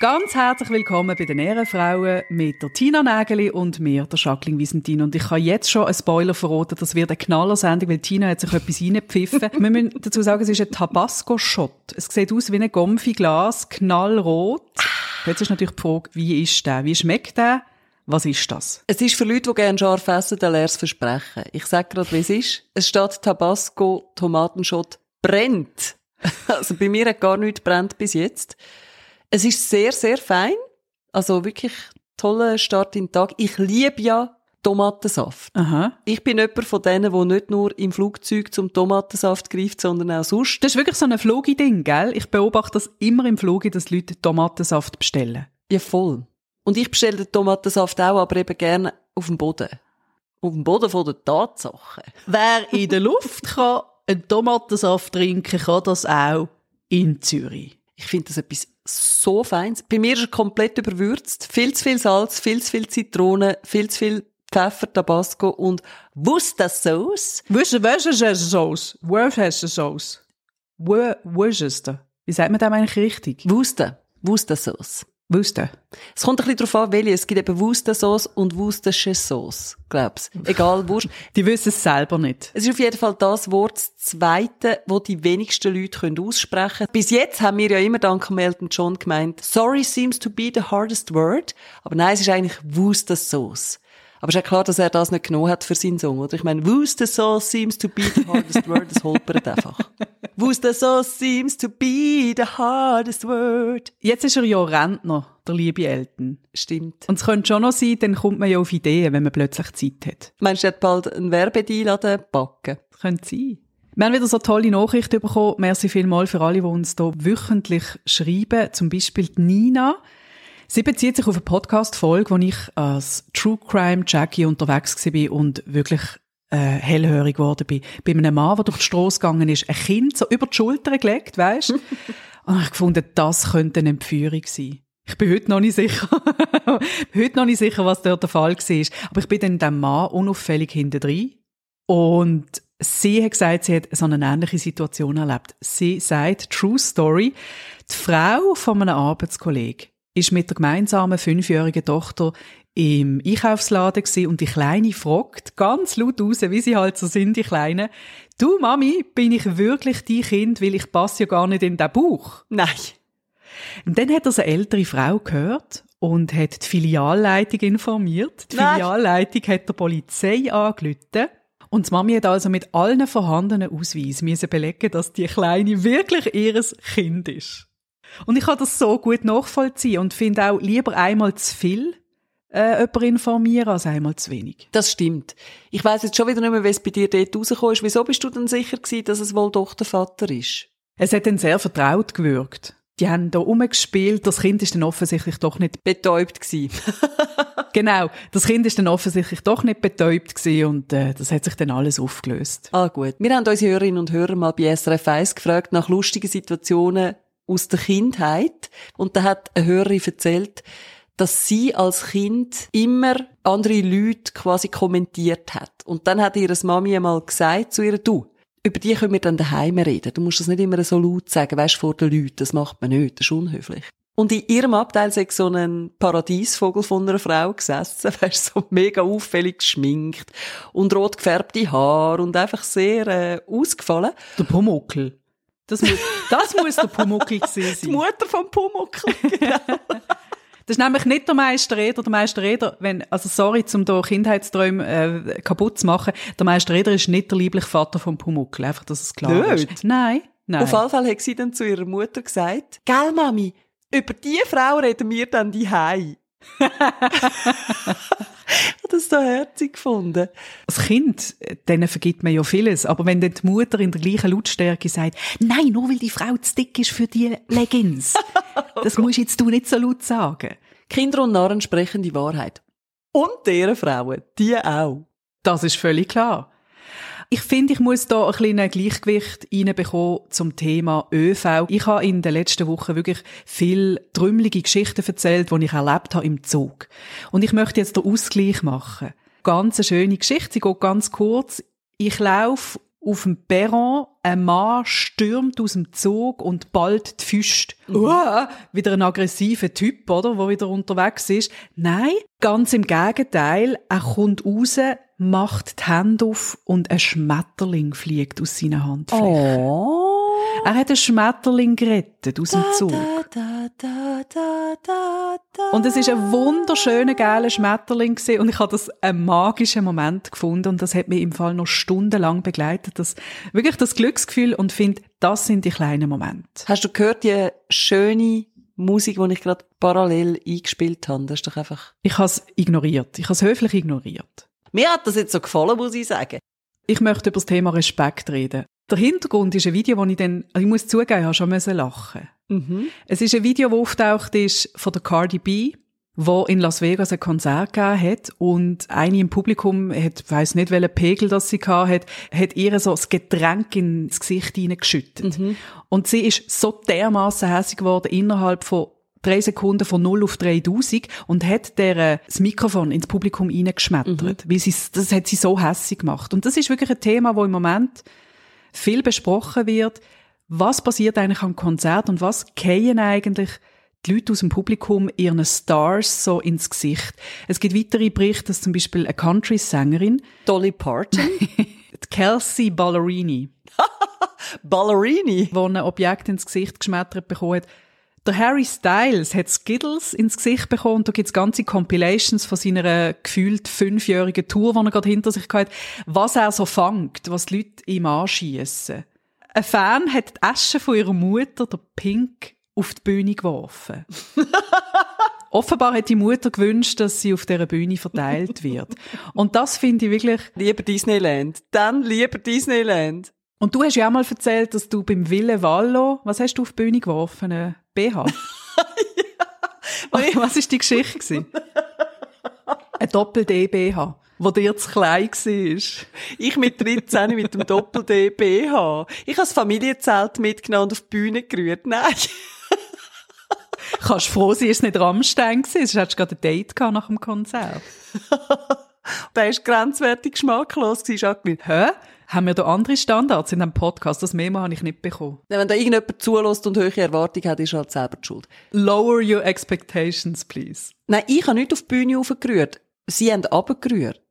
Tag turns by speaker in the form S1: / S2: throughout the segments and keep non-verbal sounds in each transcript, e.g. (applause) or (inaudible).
S1: Ganz herzlich willkommen bei den Ehrenfrauen mit der Tina Nägeli und mir, der Jacqueline Wiesentin. Und ich kann jetzt schon einen Spoiler verraten, das wird eine Knallersendung, weil Tina hat sich etwas reingepfiffen. (laughs) Wir müssen dazu sagen, es ist ein Tabasco-Shot. Es sieht aus wie ein Gomfi-Glas, knallrot. Jetzt ist natürlich die Frage, wie ist der? Wie schmeckt der? Was ist das?
S2: Es ist für Leute, die gerne scharf essen, ein leeres Versprechen. Ich sage gerade, wie es ist. Es steht Tabasco Tomatenschott brennt. (laughs) Also bei mir hat gar nichts brennt bis jetzt. Es ist sehr, sehr fein. Also wirklich toller Start in den Tag. Ich liebe ja Tomatensaft.
S1: Aha.
S2: Ich bin jemand von denen, der nicht nur im Flugzeug zum Tomatensaft greift, sondern auch sonst.
S1: Das ist wirklich so ein Flogi-Ding, gell? Ich beobachte das immer im Flogi, dass Leute Tomatensaft bestellen.
S2: Ja, voll. Und ich bestelle den Tomatensaft auch, aber eben gerne auf dem Boden. Auf dem Boden von der Tatsache.
S1: Wer in der Luft kann einen Tomatensaft trinken, kann das auch in Zürich.
S2: Ich finde das etwas so Feines. Bei mir ist er komplett überwürzt. Viel zu viel Salz, viel zu viel Zitrone, viel zu viel Pfeffer, Tabasco und Worcestershire.
S1: Worcestershire-Sauce. Worcestershire-Sauce. Worcester. Wie sagt man das eigentlich richtig?
S2: Worcester. Worcestershire.
S1: Worcester.
S2: Es kommt ein bisschen darauf an, welche. Es gibt eben Worcestershire und Worcestershire Sauce, glaub's. Egal, Wurst. (laughs)
S1: Die wissen es selber nicht.
S2: Es ist auf jeden Fall das Wort, das zweite, wo die wenigsten Leute können aussprechen können. Bis jetzt haben wir ja immer dank Elton John gemeint, sorry seems to be the hardest word. Aber nein, es ist eigentlich Worcestershire. Aber es ist ja klar, dass er das nicht genommen hat für seinen Song, oder? Ich meine, Worcestershire seems to be the hardest word, das holpert einfach. Worcestershire seems to be the hardest word.
S1: Jetzt ist er ja Rentner, der liebe Elton.
S2: Stimmt.
S1: Und es könnte schon noch sein, dann kommt man ja auf Ideen, wenn man plötzlich Zeit hat.
S2: Meinst du, er hat bald einen Werbedeal an den Backen?
S1: Das könnte sein. Wir haben wieder so tolle Nachrichten bekommen. Merci vielmals für alle, die uns hier wöchentlich schreiben. Zum Beispiel die Nina. Sie bezieht sich auf eine Podcast-Folge, wo ich als True Crime Jackie unterwegs war und wirklich äh, hellhörig geworden bin. Bei einem Mann, der durch die Straße gegangen ist, ein Kind so über die Schulter gelegt, weißt? (laughs) und ich gefunden, das könnte eine Entführung sein. Ich bin heute noch nicht sicher. (laughs) heute noch nicht sicher, was dort der Fall war. Aber ich bin dann dem Mann unauffällig hinten drin. Und sie hat gesagt, sie hat so eine ähnliche Situation erlebt. Sie sagt, True Story, die Frau von einem Arbeitskollegen ist mit der gemeinsamen fünfjährigen Tochter im Einkaufsladen und die Kleine fragt ganz laut raus, wie sie halt so sind, die Kleinen, du Mami, bin ich wirklich die Kind, weil ich passe ja gar nicht in den Bauch?
S2: Nein.
S1: Und dann hat er eine ältere Frau gehört und hat die Filialleitung informiert. Die
S2: Nein.
S1: Filialleitung hat der Polizei angerufen. Und die Mami hat also mit allen vorhandenen Ausweisen müssen belegen, dass die Kleine wirklich ihres Kind ist. Und ich kann das so gut nachvollziehen und finde auch lieber einmal zu viel äh, jemanden informieren als einmal zu wenig.
S2: Das stimmt. Ich weiss jetzt schon wieder nicht mehr, wie es bei dir dort rausgekommen ist. Wieso bist du denn sicher gewesen, dass es wohl doch der Vater ist?
S1: Es hat dann sehr vertraut gewirkt. Die haben da rumgespielt, das Kind ist dann offensichtlich doch nicht,
S2: Betäubt gewesen. (laughs) (laughs)
S1: genau, das Kind ist dann offensichtlich doch nicht betäubt gewesen und äh, das hat sich dann alles aufgelöst.
S2: ah, gut. Wir haben unsere Hörerinnen und Hörer mal bei SRF 1 gefragt nach lustigen Situationen aus der Kindheit. Und da hat eine Hörerin erzählt, dass sie als Kind immer andere Leute quasi kommentiert hat. Und dann hat ihre Mami einmal gesagt zu ihr, du, über die können wir dann daheim reden. Du musst das nicht immer so laut sagen, weißt, vor den Leuten. Das macht man nicht. Das ist unhöflich. Und in ihrem Abteil sei so ein Paradiesvogel von einer Frau gesessen, (laughs) weißt, so mega auffällig geschminkt und rot gefärbte Haare und einfach sehr äh, ausgefallen.
S1: Der Pumuckel. Das muss, das muss der Pumuckel gewesen (laughs)
S2: Die
S1: sein.
S2: Mutter vom Pumuckl. (laughs) Genau.
S1: Das ist nämlich nicht der Meister Eder. Der Meister Eder, wenn, also sorry, zum da Kindheitsträume äh, kaputt zu machen, der Meister Eder ist nicht der liebliche Vater vom Pumuckl. Einfach, dass es klar
S2: Nicht?
S1: ist. Nein, nein.
S2: Auf jeden Fall hat sie dann zu ihrer Mutter gesagt, Gell, Mami, über die Frau reden wir dann die Hei. (laughs) Das so herzig gefunden.
S1: Als Kind, äh, denen vergibt man ja vieles. Aber wenn dann die Mutter in der gleichen Lautstärke sagt, nein, nur weil die Frau zu dick ist für die Leggings. (laughs) das musst jetzt du nicht so laut sagen.
S2: Kinder und Narren sprechen die Wahrheit. Und deren Frauen, die auch.
S1: Das ist völlig klar. Ich finde, ich muss da ein kleines Gleichgewicht reinbekommen zum Thema ÖV. Ich habe in den letzten Wochen wirklich viel trümmelige Geschichten erzählt, die ich erlebt habe im Zug. Und ich möchte jetzt den Ausgleich machen. Ganz eine schöne Geschichte, sie geht ganz kurz. Ich laufe auf dem Perron, ein Mann stürmt aus dem Zug und bald die Füße. Uah, wieder ein aggressiver Typ, oder, der wieder unterwegs ist. Nein, ganz im Gegenteil, er kommt raus, macht die Hände auf und ein Schmetterling fliegt aus seiner Handfläche.
S2: Oh.
S1: Er hat einen Schmetterling gerettet aus dem Zug.
S2: Da, da, da, da, da.
S1: Und es ist ein wunderschöner, geiler Schmetterling gewesen. und ich habe das einen magischen Moment gefunden und das hat mich im Fall noch stundenlang begleitet. Das, wirklich das Glücksgefühl und finde, das sind die kleinen Momente.
S2: Hast du gehört, die schöne Musik, die ich gerade parallel eingespielt habe? Das ist doch einfach...
S1: Ich habe es ignoriert. Ich habe es höflich ignoriert.
S2: Mir hat das jetzt so gefallen, muss ich sagen.
S1: Ich möchte über das Thema Respekt reden. Der Hintergrund ist ein Video, wo ich dann, ich muss zugeben, ich habe schon müssen lachen.
S2: Mhm.
S1: Es ist ein Video, das auftaucht ist von der Cardi B, wo in Las Vegas ein Konzert gegeben hat und eine im Publikum hat, ich weiss nicht, welchen Pegel das sie gehabt hat, hat ihr so das Getränk ins Gesicht hineingeschüttet. Und sie ist so dermaßen hässig geworden innerhalb von drei Sekunden von 0 auf 3000 und hat der äh, das Mikrofon ins Publikum hineingeschmettert. Weil sie, das hat sie so hässig gemacht. Und das ist wirklich ein Thema, wo im Moment viel besprochen wird. Was passiert eigentlich am Konzert und was gehen eigentlich die Leute aus dem Publikum ihren Stars so ins Gesicht? Es gibt weitere Berichte, dass zum Beispiel eine Country-Sängerin,
S2: Dolly Parton. (laughs)
S1: Kelsey Ballerini, (laughs)
S2: Ballerini.
S1: wo ein Objekt ins Gesicht geschmettert bekommen hat, der Harry Styles hat Skittles ins Gesicht bekommen und da gibt's ganze Compilations von seiner gefühlt fünfjährigen Tour, die er gerade hinter sich hat, was er so fangt, was die Leute ihm anschiessen. Ein Fan hat die Asche von ihrer Mutter, der Pink, auf die Bühne geworfen. (laughs) Offenbar hat die Mutter gewünscht, dass sie auf dieser Bühne verteilt wird. Und das finde ich wirklich
S2: Lieber Disneyland. Dann lieber Disneyland.
S1: Und du hast ja auch mal erzählt, dass du beim Ville Vallo, was hast du auf die Bühne geworfen? BH? (laughs) Was was ist die Geschichte? Ein Doppel-D-BH, wo dir zu klein war.
S2: Ich mit 13 mit dem Doppel-D-BH. Ich habe das Familienzelt mitgenommen und auf die Bühne gerührt. Nein. (laughs)
S1: Kannst froh sein, es nicht Rammstein gewesen, sonst hättest du gerade ein Date gehabt nach dem Konzert. (laughs)
S2: Der ist grenzwertig geschmacklos gewesen, Jacqueline.
S1: Hä? Haben wir da andere Standards in diesem Podcast? Das Memo habe ich nicht bekommen.
S2: Wenn da irgendjemand zulässt und hohe Erwartungen hat, ist er halt selber die schuld.
S1: Lower your expectations, please.
S2: Nein, ich habe nicht auf die Bühne raufgerührt. Sie haben runtergerührt.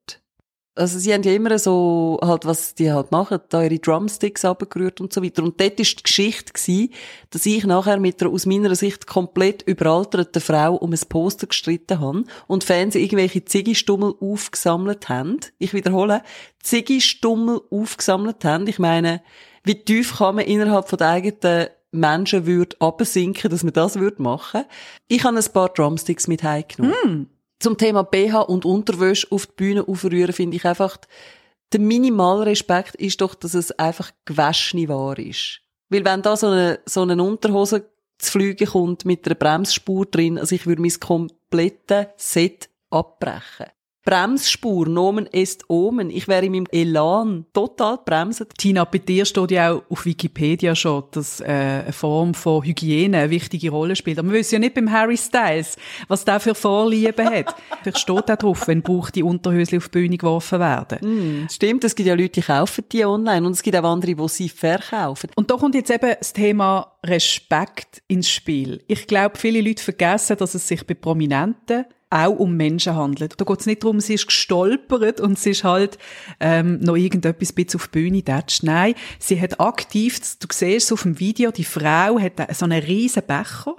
S2: Also sie haben ja immer so, halt, was die halt machen, da ihre Drumsticks runtergerührt und so weiter. Und dort war die Geschichte, gewesen, dass ich nachher mit einer aus meiner Sicht komplett überalterten Frau um ein Poster gestritten habe und Fans irgendwelche Ziggistummel aufgesammelt haben. Ich wiederhole, Ziggistummel aufgesammelt haben. Ich meine, wie tief kann man innerhalb von der eigenen Menschenwürde absinken, dass man das würde machen. Ich habe ein paar Drumsticks mit heimgenommen. Zum Thema BH und Unterwäsche auf die Bühne aufrühren, finde ich einfach, der Minimalrespekt ist doch, dass es einfach gewaschene Ware ist. Weil wenn da so eine, so eine Unterhose zu fliegen kommt mit einer Bremsspur drin, also ich würde mein komplettes Set abbrechen. Bremsspur, Nomen est Omen. Ich wäre in meinem Elan total bremsen.
S1: Tina, bei dir steht ja auch auf Wikipedia schon, dass äh, eine Form von Hygiene eine wichtige Rolle spielt. Aber wir wissen ja nicht beim Harry Styles, was der für Vorlieben hat. (laughs) Vielleicht steht auch drauf, wenn die Unterhösli auf die Bühne geworfen werden.
S2: Hm, stimmt, es gibt ja Leute, die kaufen die online und es gibt auch andere, die sie verkaufen.
S1: Und da kommt jetzt eben das Thema Respekt ins Spiel. Ich glaube, viele Leute vergessen, dass es sich bei Prominenten auch um Menschen handelt. Da geht es nicht darum, sie ist gestolpert und sie ist halt ähm, noch irgendetwas bisschen auf die Bühne tätscht. Nein, sie hat aktiv, du siehst es auf dem Video, die Frau hat so einen riesen Becher,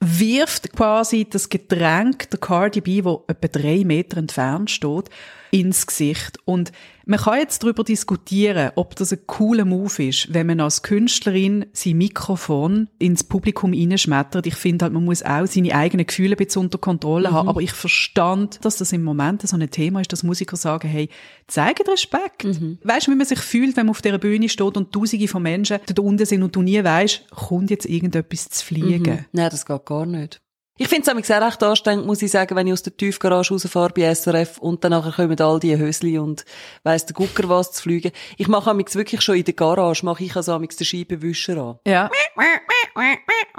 S1: wirft quasi das Getränk der Cardi B, wo etwa drei Meter entfernt steht, ins Gesicht. Und man kann jetzt darüber diskutieren, ob das ein cooler Move ist, wenn man als Künstlerin sein Mikrofon ins Publikum hineinschmettert. Ich finde halt, man muss auch seine eigenen Gefühle ein bisschen unter Kontrolle haben. Aber ich verstand, dass das im Moment so ein Thema ist, dass Musiker sagen, hey, zeigt Respekt. Weißt du, wie man sich fühlt, wenn man auf dieser Bühne steht und tausende von Menschen da unten sind und du nie weißt, kommt jetzt irgendetwas zu fliegen.
S2: Nein, das geht gar nicht. Ich finde es sehr recht anstrengend, muss ich sagen, wenn ich aus der Tiefgarage rausfahre bei SRF und dann nachher kommen all die Hösli und weiss der Gucker was zu fliegen. Ich mache amigs wirklich schon in der Garage, mache ich also amigs den Scheibenwischer an.
S1: Ja. (laughs)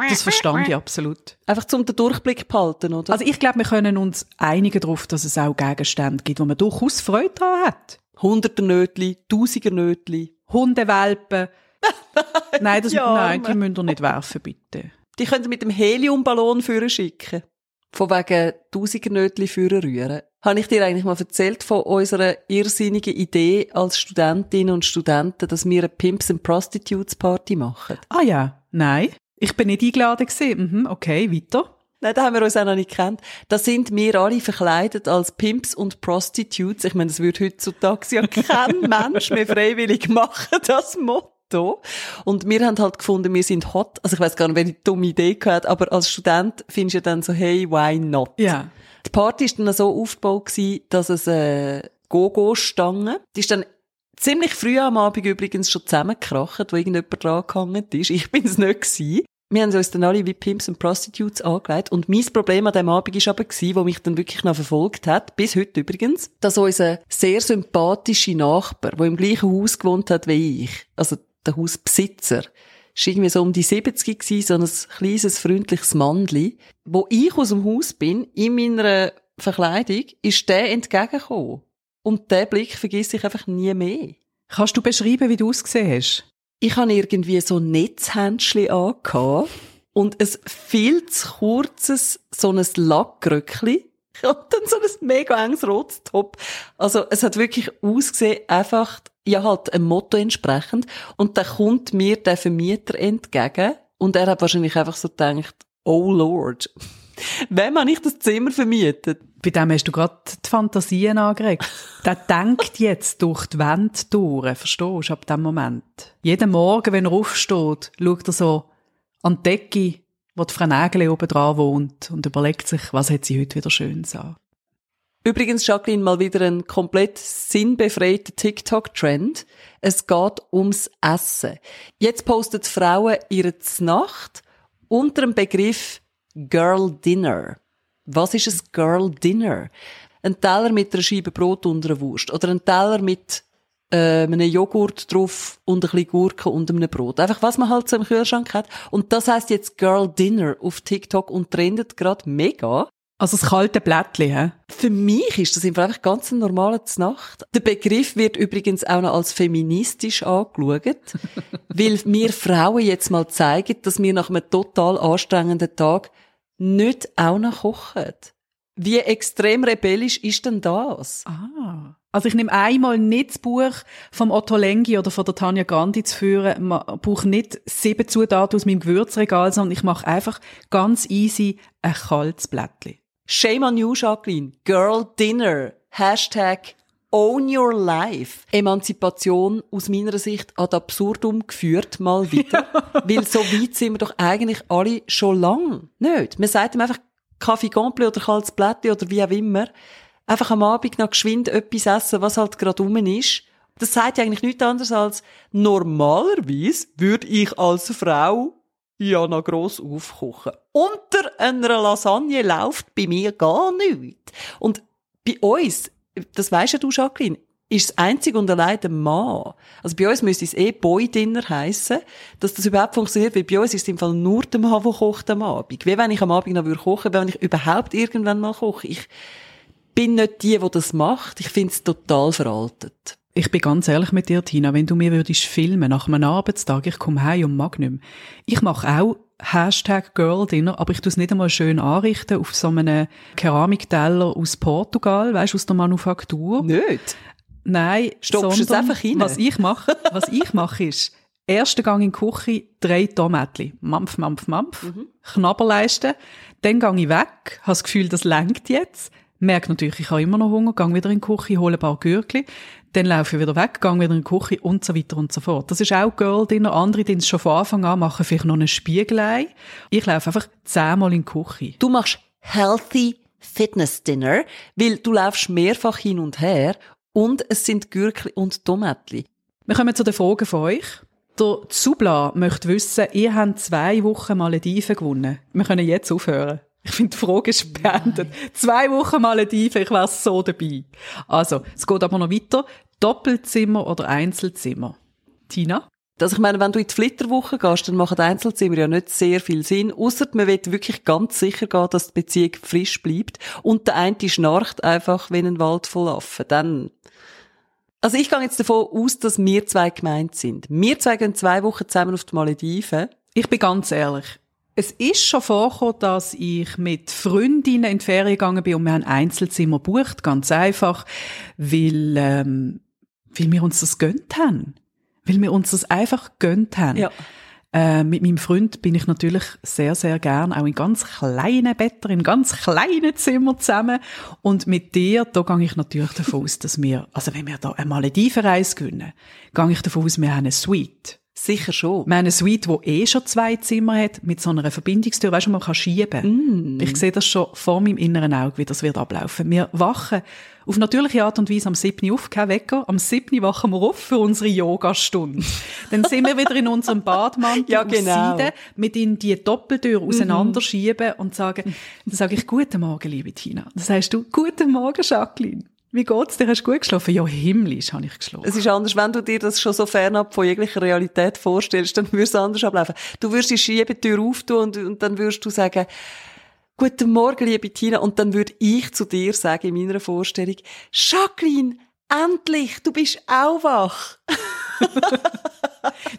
S1: Das verstand ich absolut.
S2: Einfach zum den Durchblick behalten, oder?
S1: Also ich glaube, wir können uns einigen darauf, dass es auch Gegenstände gibt, wo man durchaus Freude daran hat.
S2: Hunderter Nötli, Tausiger Nötli.
S1: Hundewelpen. (laughs) nein, das,
S2: Armen.
S1: nein, die müsst ihr nicht werfen, bitte.
S2: Die könnt ihr mit dem Heliumballon führen schicken. Von wegen Tausendernötli führen rühren. Habe ich dir eigentlich mal erzählt von unserer irrsinnigen Idee als Studentinnen und Studenten, dass wir eine Pimps and Prostitutes Party machen?
S1: Ah ja, nein. Ich bin nicht eingeladen gewesen. Mhm, okay, weiter.
S2: Nein, da haben wir uns auch noch nicht gekannt. Da sind wir alle verkleidet als Pimps und Prostitutes. Ich meine, das würde heutzutage ja kein (laughs) Mensch mehr freiwillig machen, das Motto. Und wir haben halt gefunden, wir sind hot. Also ich weiß gar nicht, wer die dumme Idee gehabt, aber als Student findest du ja dann so, hey, why not?
S1: Ja.
S2: Die Party war dann so aufgebaut, gewesen, dass es äh, Go-Go-Stangen, die ist dann ziemlich früh am Abend übrigens schon zusammengekracht, wo irgendjemand dran gehangen ist. Ich bin es nicht gewesen. Wir haben uns dann alle wie Pimps und Prostitutes angelegt. Und mein Problem an dem Abend war aber, gewesen, wo mich dann wirklich noch verfolgt hat, bis heute übrigens, dass unser sehr sympathischer Nachbar, der im gleichen Haus gewohnt hat wie ich, also der Hausbesitzer, ist irgendwie so um die 70 gewesen, so ein kleines, freundliches Mandli. Wo ich aus dem Haus bin, in meiner Verkleidung, ist der entgegengekommen. Und den Blick vergesse ich einfach nie mehr.
S1: Kannst du beschreiben, wie du ausgesehen hast?
S2: Ich habe irgendwie so Netzhändchen angehabt und ein viel zu kurzes, so ein Lackröckli und dann so ein mega enges rotes Top. Also es hat wirklich ausgesehen, einfach, ja halt einem Motto entsprechend. Und dann kommt mir der Vermieter entgegen und er hat wahrscheinlich einfach so gedacht, oh Lord, (laughs) wem habe ich das Zimmer vermietet?
S1: Bei dem hast du gerade die Fantasien angeregt. Der (laughs) denkt jetzt durch die Wände durch, verstehst du, ab dem Moment. Jeden Morgen, wenn er aufsteht, schaut er so an die Decke, wo die Frau Nägel oben dran wohnt und überlegt sich, was hat sie heute wieder schön an.
S2: Übrigens, Jacqueline, mal wieder ein komplett sinnbefreiter TikTok-Trend. Es geht ums Essen. Jetzt postet Frauen ihre Znacht unter dem Begriff Girl Dinner. Was ist ein Girl Dinner? Ein Teller mit einer Scheibe Brot und einer Wurst. Oder ein Teller mit äh, einem Joghurt drauf und ein bisschen Gurke und einem Brot. Einfach, was man halt so im Kühlschrank hat. Und das heißt jetzt Girl Dinner auf TikTok und trendet gerade mega.
S1: Also das kalte Blättli, hä?
S2: Für mich ist das einfach ganz ein normaler Nacht. Der Begriff wird übrigens auch noch als feministisch angeschaut, (laughs) weil wir Frauen jetzt mal zeigen, dass wir nach einem total anstrengenden Tag nicht auch noch kochen. Wie extrem rebellisch ist denn das?
S1: Ah. Also ich nehme einmal nicht das Buch vom Otto Lengi oder von der Tanja Gandhi zu führen. Man braucht nicht sieben Zutaten aus meinem Gewürzregal, sondern ich mache einfach ganz easy ein kaltes Blättli.
S2: Shame on you, Jacqueline. Girl Dinner. Hashtag Own Your Life. Emanzipation aus meiner Sicht ad absurdum geführt, mal wieder. (laughs) Weil so weit sind wir doch eigentlich alle schon lang nicht. Man sagt ihm einfach Kaffee Gomple oder kaltes Blättli oder wie auch immer. Einfach am Abend noch geschwind etwas essen, was halt gerade rum ist. Das sagt ja eigentlich nichts anderes als, normalerweise würde ich als Frau ja noch gross aufkochen. Unter einer Lasagne läuft bei mir gar nichts. Und bei uns, das weisst ja du, Jacqueline, ist das einzig und allein der Mann. Also bei uns müsste es eh Boy-Dinner heissen, dass das überhaupt funktioniert, weil bei uns ist es im Fall nur der Mann, der kocht am Abend. Wie wenn ich am Abend noch kochen würde, wenn ich überhaupt irgendwann mal koche. Ich bin nicht die, die das macht. Ich finde es total veraltet.
S1: Ich bin ganz ehrlich mit dir, Tina, wenn du mir würdest filmen nach einem Arbeitstag, ich komme heim und mag nicht mehr. Ich mache auch Hashtag Girl Dinner, aber ich tue es nicht einmal schön anrichten auf so einem Keramikteller aus Portugal, weißt du, aus der Manufaktur.
S2: Nicht?
S1: Nein,
S2: Stopfst du es einfach rein?
S1: Was ich mache, was ich mache ist, erster Gang in die Küche, drei Tomatli, mampf, mampf, mampf,
S2: Mhm.
S1: Knabberleisten, dann gehe ich weg, habe das Gefühl, das lenkt jetzt, merke natürlich, ich habe immer noch Hunger, gehe wieder in die Küche, hole ein paar Gürkli, dann laufe ich wieder weg, gehe wieder in die Küche und so weiter und so fort. Das ist auch Girl Dinner. Andere, die es schon von Anfang an machen, vielleicht noch ein Spiegelei. Ich laufe einfach zehnmal in die Küche.
S2: Du machst Healthy Fitness Dinner, weil du laufst mehrfach hin und her und es sind Gürkli und Tomatli.
S1: Wir kommen zu den Fragen von euch. Der Zubla möchte wissen, ihr habt zwei Wochen Malediven gewonnen. Wir können jetzt aufhören. Ich finde, die Frage beendet. Zwei Wochen Malediven, ich wäre so dabei. Also, es geht aber noch weiter. Doppelzimmer oder Einzelzimmer? Tina?
S2: Also ich meine, wenn du in die Flitterwoche gehst, dann machen Einzelzimmer ja nicht sehr viel Sinn, außer man will wirklich ganz sicher gehen, dass die Beziehung frisch bleibt und der eine schnarcht einfach wie ein Wald voll Affen. Dann Also ich gehe jetzt davon aus, dass wir zwei gemeint sind. Wir zwei gehen zwei Wochen zusammen auf die Malediven.
S1: Ich bin ganz ehrlich. Es ist schon vorgekommen, dass ich mit Freundinnen in die Ferien gegangen bin und wir haben Einzelzimmer bucht, ganz einfach, weil, ähm, weil wir uns das gönnt haben. Weil wir uns das einfach gönnt haben.
S2: Ja.
S1: Äh, mit meinem Freund bin ich natürlich sehr, sehr gern auch in ganz kleinen Betten, in ganz kleinen Zimmern zusammen. Und mit dir, da gehe ich natürlich davon aus, dass wir, also wenn wir da eine Maledivenreise gewinnen, gehe ich davon aus, wir haben eine Suite.
S2: Sicher schon.
S1: Wir haben eine Suite, die eh schon zwei Zimmer hat, mit so einer Verbindungstür, weißt du, man kann schieben.
S2: Mm.
S1: Ich sehe das schon vor meinem inneren Auge, wie das wird ablaufen. Wir wachen auf natürliche Art und Weise am 7. auf, kein Wecker. Am 7. wachen wir auf für unsere Yogastunde. (laughs) Dann sind wir wieder in unserem Badmantel
S2: Ja, genau.
S1: Seide, mit in die Doppeltür auseinanderschieben und sagen, dann sage ich, guten Morgen, liebe Tina. Dann sagst du, guten Morgen, Jacqueline. Wie geht's dir? Hast du gut geschlafen? Ja, himmlisch habe ich geschlafen.
S2: Es ist anders, wenn du dir das schon so fernab von jeglicher Realität vorstellst, dann würde es anders ablaufen. Du würdest die Schiebetür auftun und, und dann würdest du sagen, Guten Morgen, liebe Tina. Und dann würde ich zu dir sagen, in meiner Vorstellung, Jacqueline, endlich, du bist auch wach. (laughs)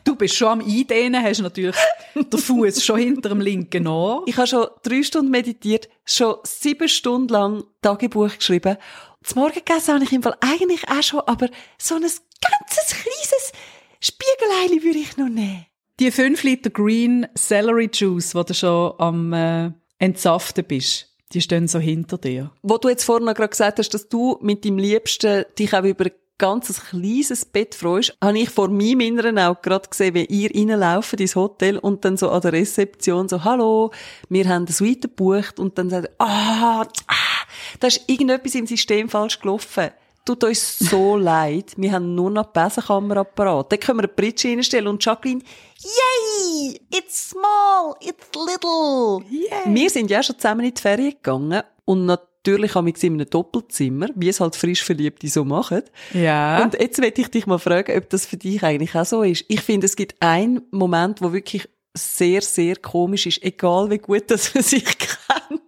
S1: Du bist schon am Eindehnen, hast natürlich den Fuß schon hinter dem linken Ohr.
S2: Ich habe schon drei Stunden meditiert, schon sieben Stunden lang Tagebuch geschrieben. Das Morgengessen habe ich im Fall eigentlich auch schon, aber so ein ganzes kleines Spiegeleili würde ich noch nehmen.
S1: Die 5 Liter Green Celery Juice, die du schon am äh, Entsaften bist, die stehen so hinter dir.
S2: Wo du jetzt vorhin noch gerade gesagt hast, dass du mit deinem Liebsten dich auch über ein ganzes kleines Bett freust, habe ich vor meinem inneren Auge gerade gesehen, wie ihr reinlauft ins Hotel und dann so an der Rezeption so, hallo, wir haben eine Suite gebucht und dann sagt, ah, ah, da ist irgendetwas im System falsch gelaufen. Tut uns so (laughs) leid. Wir haben nur noch die Besenkammer parat. Dann können wir eine Pritsche reinstellen und Jacqueline, yay, it's small, it's little. Wir sind ja schon zusammen in die Ferien gegangen und natürlich haben wir in einem Doppelzimmer, wie es halt frisch Verliebte so machen.
S1: Ja.
S2: Und jetzt möchte ich dich mal fragen, ob das für dich eigentlich auch so ist. Ich finde, es gibt einen Moment, wo wirklich sehr, sehr komisch ist, egal wie gut das man sich (laughs) kennt.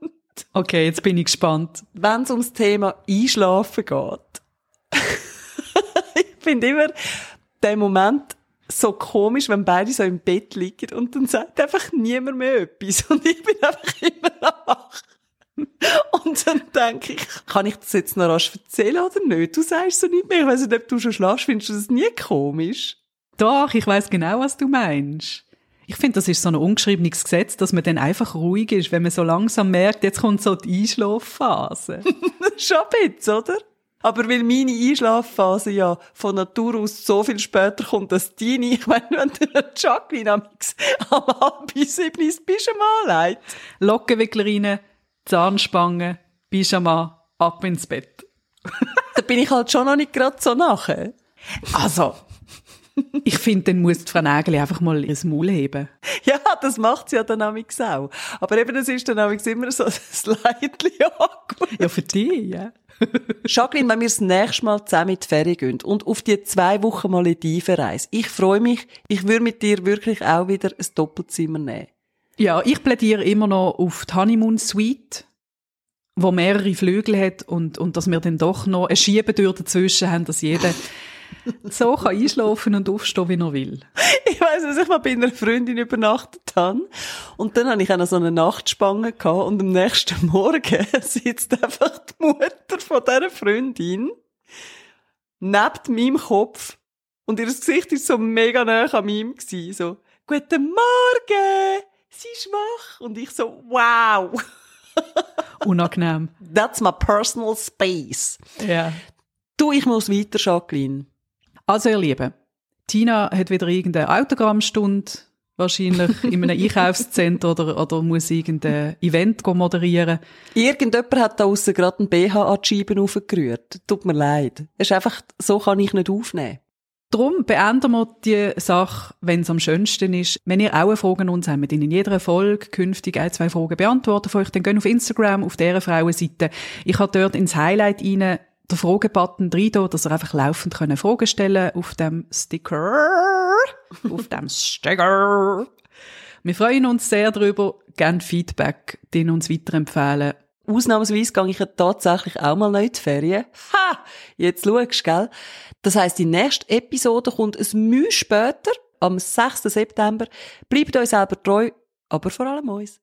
S1: Okay, jetzt bin ich gespannt.
S2: Wenn es ums Thema Einschlafen geht. (laughs) ich finde immer den Moment so komisch, wenn beide so im Bett liegen und dann sagt einfach niemand mehr etwas und ich bin einfach immer wach. Und dann denke ich, kann ich das jetzt noch rasch erzählen oder nicht? Du sagst so nicht mehr. Ich weiss nicht, ob du schon schlafst. Findest du das nie komisch?
S1: Doch, ich weiß genau, was du meinst. Ich finde, das ist so ein ungeschriebenes Gesetz, dass man dann einfach ruhig ist, wenn man so langsam merkt, jetzt kommt so die Einschlafphase. (laughs)
S2: Schon ein bisschen, oder? Aber weil meine Einschlafphase ja von Natur aus so viel später kommt als deine, (laughs) ich meine, wenn du eine Jacqueline am am halb sieben ins Pyjama legt.
S1: Lockenwicklerine, Zahnspange, Pyjama, ab ins Bett. (laughs)
S2: Da bin ich halt schon noch nicht gerade so nachher.
S1: Also, (laughs) ich finde, dann muss die Frau Nägeli einfach mal ihr Maul heben.
S2: Ja, das macht sie ja dann auch. Aber eben, es ist dann immer so (laughs) ein Leidchen.
S1: Ja, für dich, ja. (laughs)
S2: Jacqueline, wenn wir das nächste Mal zusammen in die Ferien gehen und auf die zwei Wochen Malediven-Reise, ich freue mich, ich würde mit dir wirklich auch wieder ein Doppelzimmer nehmen.
S1: Ja, ich plädiere immer noch auf die Honeymoon Suite, wo mehrere Flügel hat und, und dass wir dann doch noch eine Schiebetür dazwischen haben, dass jeder so kann einschlafen und aufstehen, wie er will. (laughs)
S2: Ich weiss, dass ich mal bei einer Freundin übernachtet habe. Und dann hatte ich auch noch so eine Nachtspange gehabt und am nächsten (laughs) Morgen (laughs) sitzt einfach die Mutter von dieser Freundin neben meinem Kopf und ihr Gesicht ist so mega nah an meinem gewesen, so, guten Morgen, sie ist wach. Und ich so, wow,
S1: Unangenehm.
S2: that's my personal space.
S1: Ja.
S2: Du, ich muss weiter, Jacqueline.
S1: Also, ihr Lieben, Tina hat wieder irgendeine Autogrammstunde, wahrscheinlich in einem (laughs) Einkaufszentrum oder, oder muss irgendein Event moderieren.
S2: Irgendjemand hat da aussen gerade einen BH an die Scheiben aufgerührt. Tut mir leid. Es ist einfach, so kann ich nicht aufnehmen.
S1: Darum beenden wir die Sache, wenn es am schönsten ist. Wenn ihr auch eine Frage an uns habt, in jeder Folge künftig ein, zwei Fragen beantworten von euch, dann geht auf Instagram, auf deren Frauenseite. Ich habe dort ins Highlight rein den Fragebutton rein, da, dass ihr einfach laufend können Fragen stellen auf dem Sticker, (laughs) auf dem Sticker. Wir freuen uns sehr darüber, gerne Feedback, den uns weiterempfehlen.
S2: Ausnahmsweise gehe ich ja tatsächlich auch mal noch in die Ferien. Ha! Jetzt schaust, gell? Das heisst, die nächste Episode kommt ein Mühe später, am 6. September. Bleibt euch selber treu, aber vor allem uns.